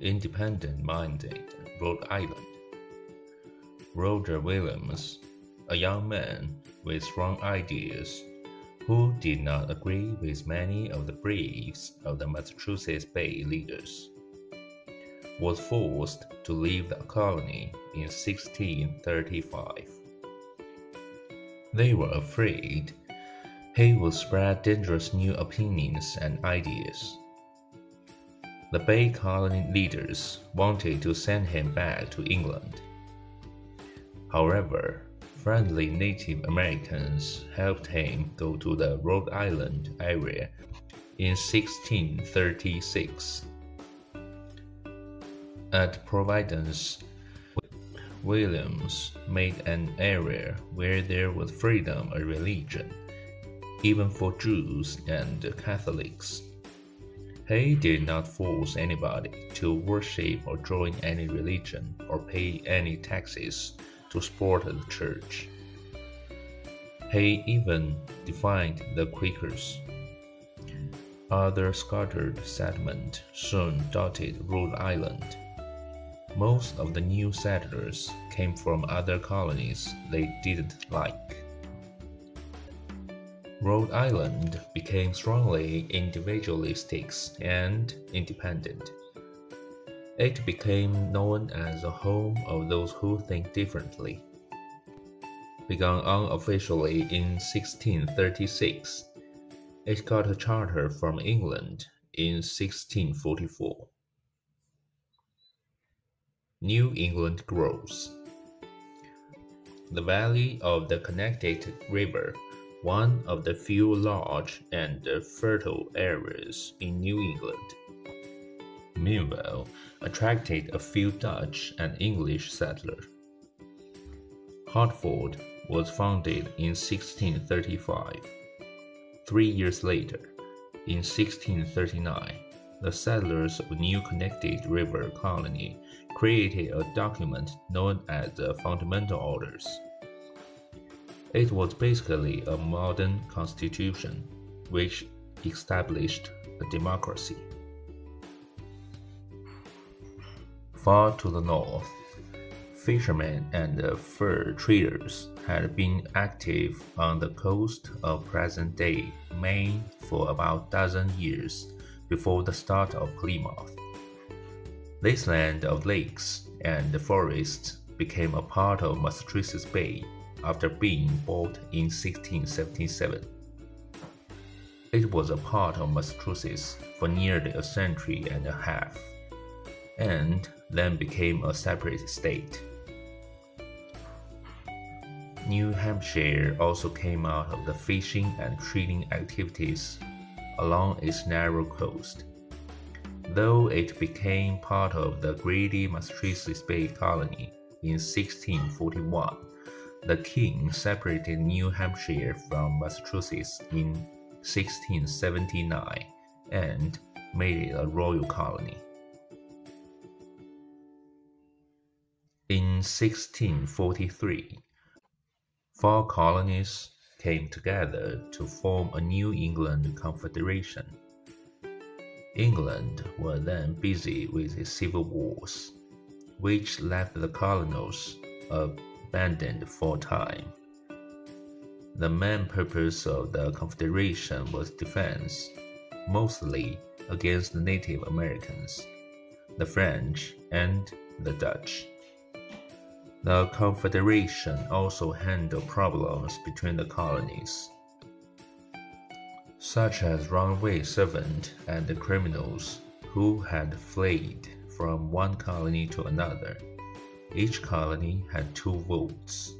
independent minded Rhode Island. Roger Williams, a young man with strong ideas who did not agree with many of the beliefs of the Massachusetts Bay leaders, was forced to leave the colony in 1635. They were afraid he would spread dangerous new opinions and ideas. The Bay Colony leaders wanted to send him back to England. However, friendly Native Americans helped him go to the Rhode Island area in 1636. At Providence, Williams made an area where there was freedom of religion, even for Jews and Catholics. He did not force anybody to worship or join any religion or pay any taxes to support the church. He even defined the Quakers. Other scattered settlements soon dotted Rhode Island. Most of the new settlers came from other colonies they didn't like. Rhode Island became strongly individualistic and independent. It became known as the home of those who think differently. Begun unofficially in 1636, it got a charter from England in 1644. New England grows. The valley of the Connecticut River, one of the few large and fertile areas in New England, meanwhile attracted a few Dutch and English settlers. Hartford was founded in 1635. Three years later, in 1639, the settlers of New Connecticut River Colony created a document known as the Fundamental Orders. It was basically a modern constitution which established a democracy. Far to the north, fishermen and fur traders had been active on the coast of present day Maine for about a dozen years before the start of Plymouth. This land of lakes and forests became a part of Massachusetts Bay after being bought in 1677. It was a part of Massachusetts for nearly a century and a half, and then became a separate state. New Hampshire also came out of the fishing and trading activities along its narrow coast. Though it became part of the Greater Massachusetts Bay Colony in 1641, the king separated New Hampshire from Massachusetts in 1679 and made it a royal colony. In 1643, four colonies came together to form a New England Confederation. England was then busy with its civil wars, which left the colonies abandoned for time. The main purpose of the Confederation was defense, mostly against the Native Americans, the French, and the Dutch. The Confederation also handled problems between the colonies, such as runaway servants and criminals who had fled from one colony to another. Each colony had two votes.